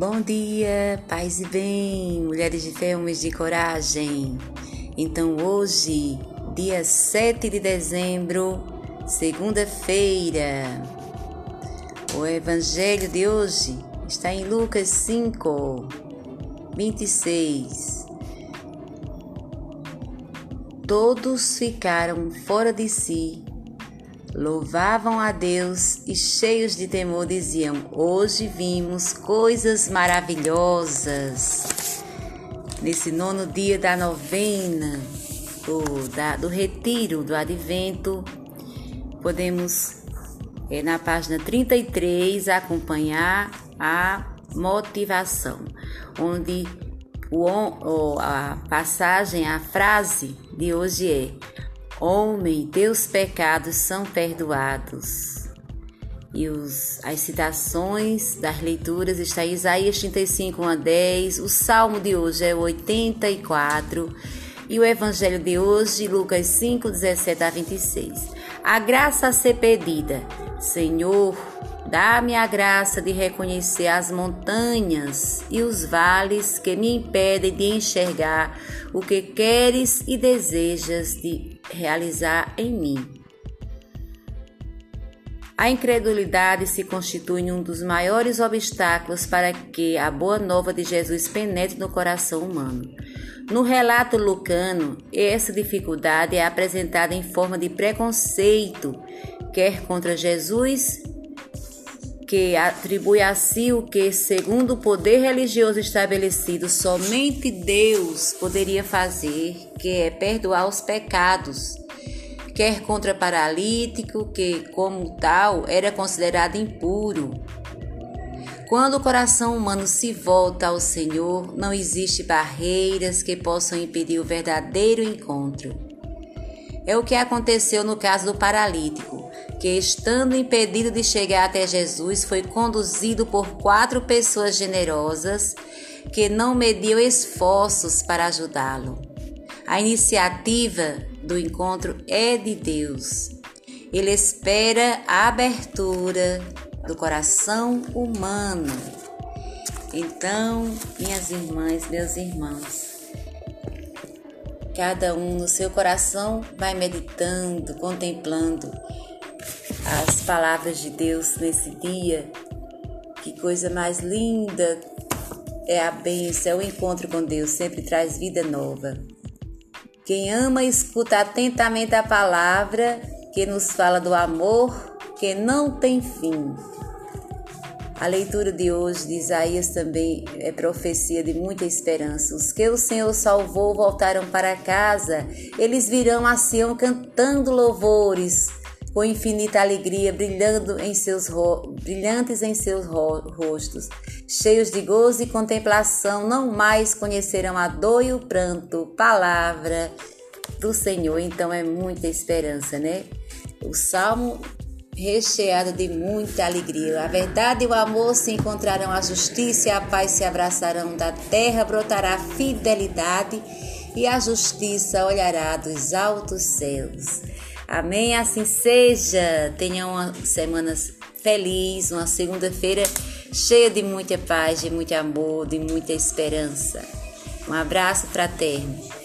Bom dia, paz e bem, mulheres de fé, homens de coragem. Então, hoje, dia 7 de dezembro, segunda-feira, o evangelho de hoje está em Lucas 5, 26. Todos ficaram fora de si Louvavam a Deus e, cheios de temor, diziam: Hoje vimos coisas maravilhosas. Nesse nono dia da novena, do, da, do retiro do advento, podemos, é, na página 33, acompanhar a motivação, onde o, a passagem, a frase de hoje é: Homem, teus pecados são perdoados. E os, as citações das leituras está em Isaías 35, 1 a 10. O salmo de hoje é o 84. E o evangelho de hoje, Lucas 5, 17 a 26. A graça a ser pedida. Senhor, Dá-me a graça de reconhecer as montanhas e os vales que me impedem de enxergar o que queres e desejas de realizar em mim. A incredulidade se constitui um dos maiores obstáculos para que a boa nova de Jesus penetre no coração humano. No relato lucano, essa dificuldade é apresentada em forma de preconceito, quer contra Jesus que atribui a si o que, segundo o poder religioso estabelecido, somente Deus poderia fazer, que é perdoar os pecados, quer contra paralítico, que, como tal, era considerado impuro. Quando o coração humano se volta ao Senhor, não existe barreiras que possam impedir o verdadeiro encontro. É o que aconteceu no caso do paralítico que, estando impedido de chegar até Jesus, foi conduzido por quatro pessoas generosas que não mediam esforços para ajudá-lo. A iniciativa do encontro é de Deus. Ele espera a abertura do coração humano. Então, minhas irmãs, meus irmãos, cada um no seu coração vai meditando, contemplando as palavras de Deus nesse dia. Que coisa mais linda é a bênção, é o encontro com Deus, sempre traz vida nova. Quem ama escuta atentamente a palavra que nos fala do amor que não tem fim. A leitura de hoje de Isaías também é profecia de muita esperança. Os que o Senhor salvou voltaram para casa, eles virão a Sião cantando louvores com infinita alegria brilhando em seus brilhantes em seus rostos, cheios de gozo e contemplação, não mais conhecerão a dor e o pranto. Palavra do Senhor, então é muita esperança, né? O salmo recheado de muita alegria. A verdade e o amor se encontrarão, a justiça e a paz se abraçarão, da terra brotará a fidelidade e a justiça olhará dos altos céus. Amém? Assim seja. Tenha uma semana feliz, uma segunda-feira cheia de muita paz, de muito amor, de muita esperança. Um abraço fraterno.